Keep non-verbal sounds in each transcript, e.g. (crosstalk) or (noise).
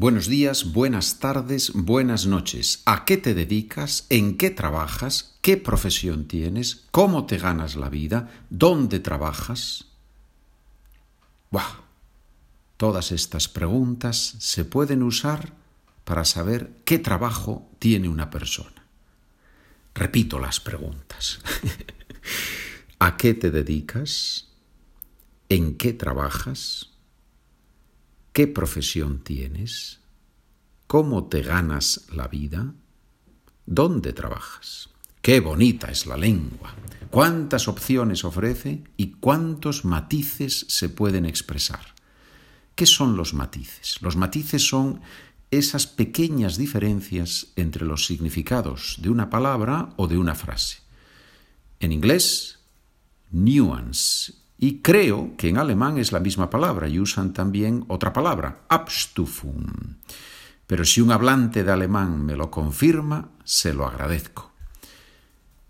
Buenos días, buenas tardes, buenas noches. ¿A qué te dedicas? ¿En qué trabajas? ¿Qué profesión tienes? ¿Cómo te ganas la vida? ¿Dónde trabajas? ¡Buah! Todas estas preguntas se pueden usar para saber qué trabajo tiene una persona. Repito las preguntas. (laughs) ¿A qué te dedicas? ¿En qué trabajas? ¿Qué profesión tienes? ¿Cómo te ganas la vida? ¿Dónde trabajas? Qué bonita es la lengua. Cuántas opciones ofrece y cuántos matices se pueden expresar. ¿Qué son los matices? Los matices son esas pequeñas diferencias entre los significados de una palabra o de una frase. En inglés, nuance y creo que en alemán es la misma palabra y usan también otra palabra, Abstufung. Pero si un hablante de alemán me lo confirma, se lo agradezco.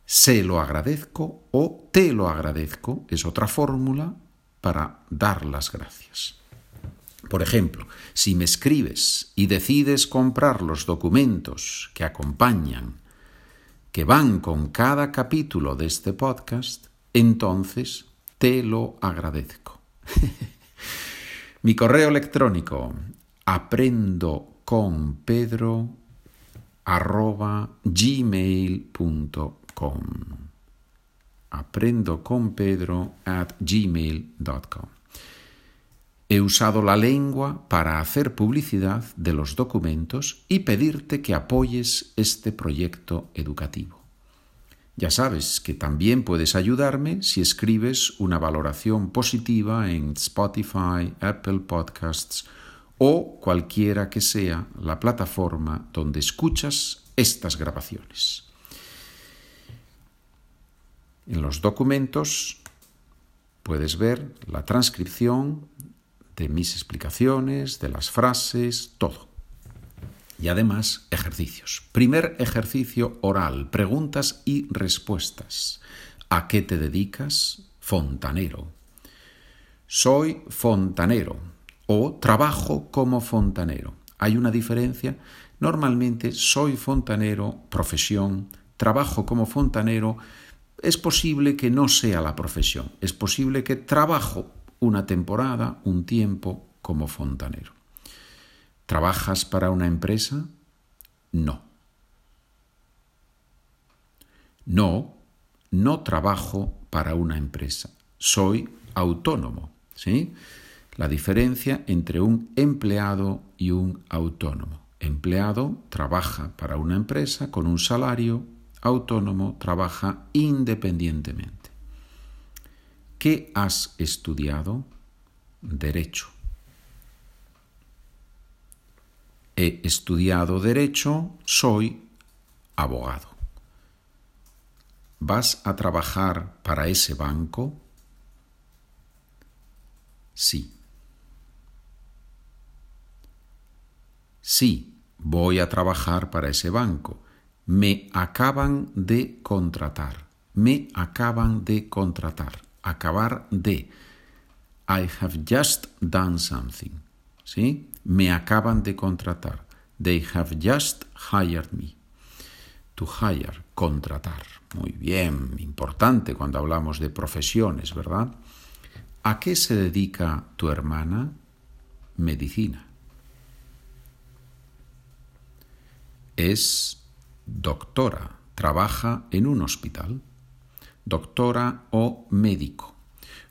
Se lo agradezco o te lo agradezco es otra fórmula para dar las gracias. Por ejemplo, si me escribes y decides comprar los documentos que acompañan, que van con cada capítulo de este podcast, entonces te lo agradezco. (laughs) Mi correo electrónico aprendo con pedro arroba gmail.com aprendo con pedro at gmail.com He usado la lengua para hacer publicidad de los documentos y pedirte que apoyes este proyecto educativo. Ya sabes que también puedes ayudarme si escribes una valoración positiva en Spotify, Apple Podcasts o cualquiera que sea la plataforma donde escuchas estas grabaciones. En los documentos puedes ver la transcripción de mis explicaciones, de las frases, todo y además ejercicios. Primer ejercicio oral, preguntas y respuestas. ¿A qué te dedicas? Fontanero. Soy fontanero o trabajo como fontanero. ¿Hay una diferencia? Normalmente soy fontanero, profesión, trabajo como fontanero. Es posible que no sea la profesión, es posible que trabajo una temporada, un tiempo como fontanero. ¿Trabajas para una empresa? No. No, no trabajo para una empresa. Soy autónomo. ¿sí? La diferencia entre un empleado y un autónomo. Empleado trabaja para una empresa con un salario, autónomo trabaja independientemente. ¿Qué has estudiado? Derecho. He estudiado derecho, soy abogado. ¿Vas a trabajar para ese banco? Sí. Sí, voy a trabajar para ese banco. Me acaban de contratar. Me acaban de contratar. Acabar de. I have just done something. ¿Sí? me acaban de contratar. They have just hired me. To hire, contratar. Muy bien, importante cuando hablamos de profesiones, ¿verdad? ¿A qué se dedica tu hermana? Medicina. Es doctora, trabaja en un hospital. Doctora o médico.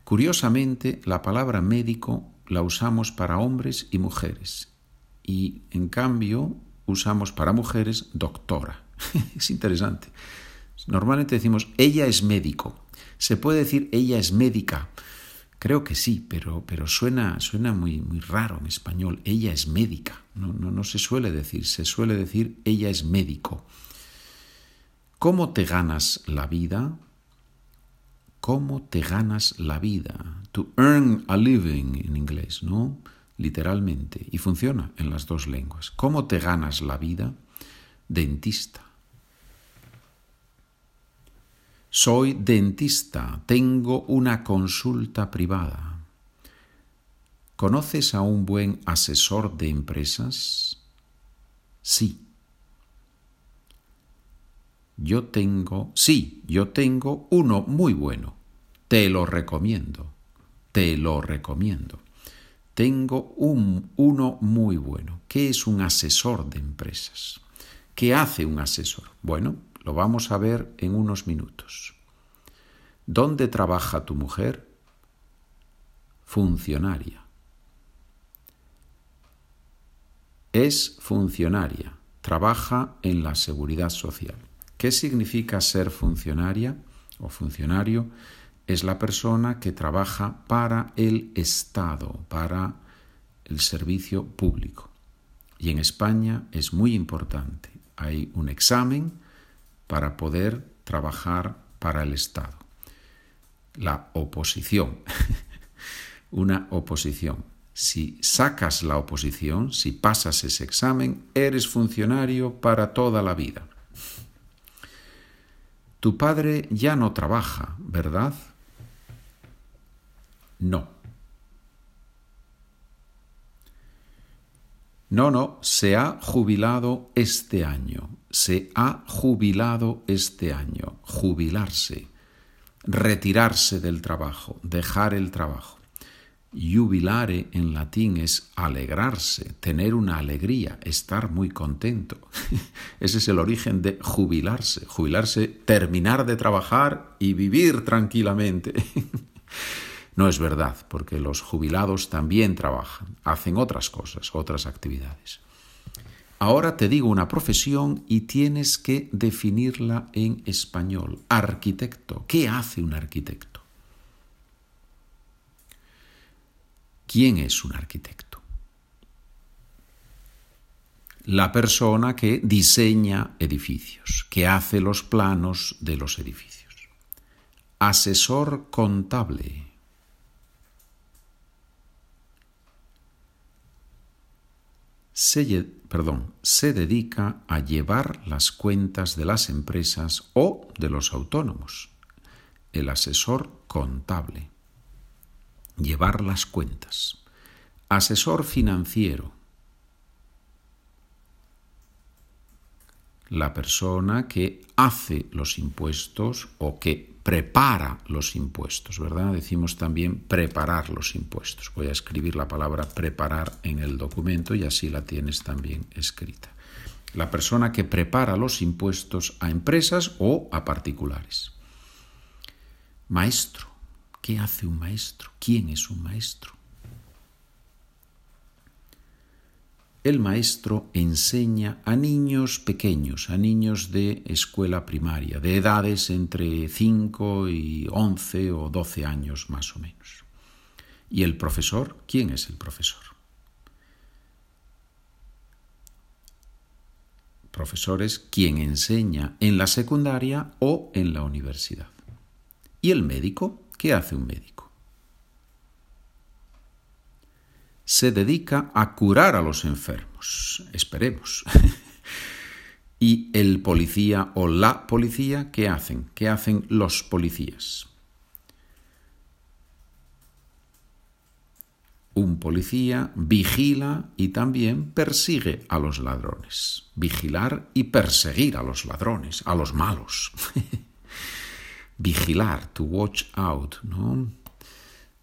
Curiosamente, la palabra médico la usamos para hombres y mujeres. Y en cambio usamos para mujeres doctora. (laughs) es interesante. Normalmente decimos ella es médico. Se puede decir ella es médica. Creo que sí, pero, pero suena, suena muy, muy raro en español. Ella es médica. No, no, no se suele decir, se suele decir ella es médico. ¿Cómo te ganas la vida? Cómo te ganas la vida. To earn a living en inglés, ¿no? Literalmente. Y funciona en las dos lenguas. ¿Cómo te ganas la vida? Dentista. Soy dentista, tengo una consulta privada. ¿Conoces a un buen asesor de empresas? Sí. Yo tengo, sí, yo tengo uno muy bueno. Te lo recomiendo. Te lo recomiendo. Tengo un, uno muy bueno. ¿Qué es un asesor de empresas? ¿Qué hace un asesor? Bueno, lo vamos a ver en unos minutos. ¿Dónde trabaja tu mujer? Funcionaria. Es funcionaria. Trabaja en la seguridad social. ¿Qué significa ser funcionaria o funcionario? Es la persona que trabaja para el Estado, para el servicio público. Y en España es muy importante. Hay un examen para poder trabajar para el Estado. La oposición. (laughs) Una oposición. Si sacas la oposición, si pasas ese examen, eres funcionario para toda la vida. Tu padre ya no trabaja, ¿verdad? No. No, no, se ha jubilado este año se ha jubilado este año, jubilarse, retirarse del trabajo, dejar el trabajo. Jubilare en latín es alegrarse, tener una alegría, estar muy contento. (laughs) Ese es el origen de jubilarse. Jubilarse, terminar de trabajar y vivir tranquilamente. (laughs) No es verdad, porque los jubilados también trabajan, hacen otras cosas, otras actividades. Ahora te digo una profesión y tienes que definirla en español. Arquitecto. ¿Qué hace un arquitecto? ¿Quién es un arquitecto? La persona que diseña edificios, que hace los planos de los edificios. Asesor contable. perdón, se dedica a llevar las cuentas de las empresas o de los autónomos. El asesor contable. Llevar las cuentas. Asesor financiero. La persona que hace los impuestos o que prepara los impuestos, ¿verdad? Decimos también preparar los impuestos. Voy a escribir la palabra preparar en el documento y así la tienes también escrita. La persona que prepara los impuestos a empresas o a particulares. Maestro. ¿Qué hace un maestro? ¿Quién es un maestro? el maestro enseña a niños pequeños, a niños de escuela primaria, de edades entre 5 y 11 o 12 años más o menos. ¿Y el profesor? ¿Quién es el profesor? Profesor es quien enseña en la secundaria o en la universidad. ¿Y el médico? ¿Qué hace un médico? se dedica a curar a los enfermos. Esperemos. (laughs) ¿Y el policía o la policía qué hacen? ¿Qué hacen los policías? Un policía vigila y también persigue a los ladrones. Vigilar y perseguir a los ladrones, a los malos. (laughs) Vigilar, to watch out.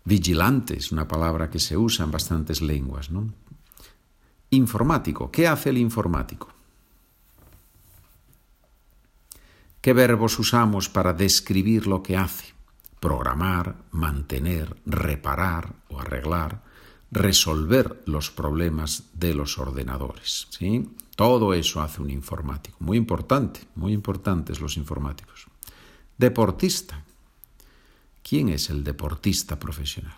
Vigilante es una palabra que se usa en bastantes lenguas. Informático. ¿Qué hace el informático? ¿Qué verbos usamos para describir lo que hace? Programar, mantener, reparar o arreglar, resolver los problemas de los ordenadores. ¿sí? Todo eso hace un informático. Muy importante, muy importantes los informáticos. Deportista. ¿Quién es el deportista profesional?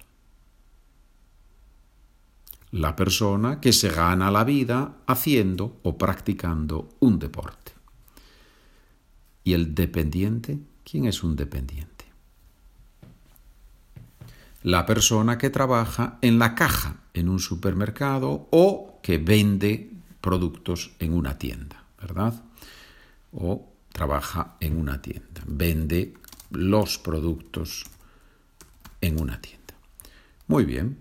La persona que se gana la vida haciendo o practicando un deporte. ¿Y el dependiente? ¿Quién es un dependiente? La persona que trabaja en la caja en un supermercado o que vende productos en una tienda, ¿verdad? O trabaja en una tienda, vende los productos en una tienda. Muy bien.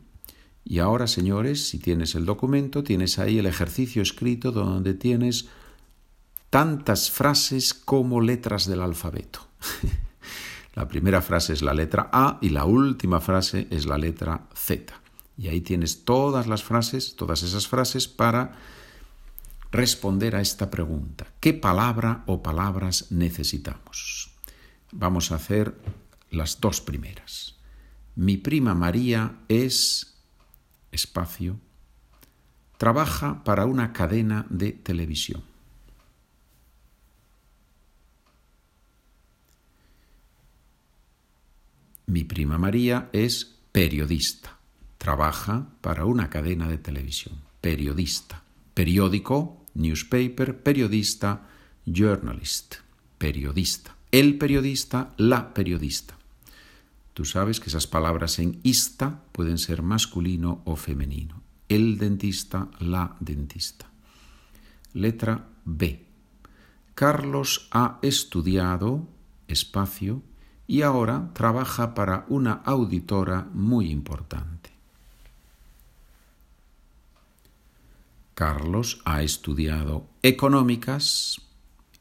Y ahora, señores, si tienes el documento, tienes ahí el ejercicio escrito donde tienes tantas frases como letras del alfabeto. (laughs) la primera frase es la letra A y la última frase es la letra Z. Y ahí tienes todas las frases, todas esas frases para responder a esta pregunta. ¿Qué palabra o palabras necesitamos? Vamos a hacer las dos primeras. Mi prima María es espacio, trabaja para una cadena de televisión. Mi prima María es periodista, trabaja para una cadena de televisión. Periodista. Periódico, newspaper, periodista, journalist. Periodista. El periodista, la periodista. Tú sabes que esas palabras en ista pueden ser masculino o femenino. El dentista, la dentista. Letra B. Carlos ha estudiado espacio y ahora trabaja para una auditora muy importante. Carlos ha estudiado económicas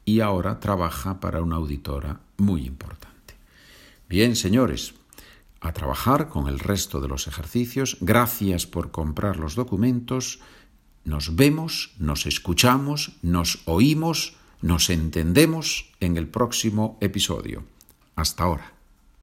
y ahora trabaja para una auditora muy importante. Bien, señores, a trabajar con el resto de los ejercicios. Gracias por comprar los documentos. Nos vemos, nos escuchamos, nos oímos, nos entendemos en el próximo episodio. Hasta ahora.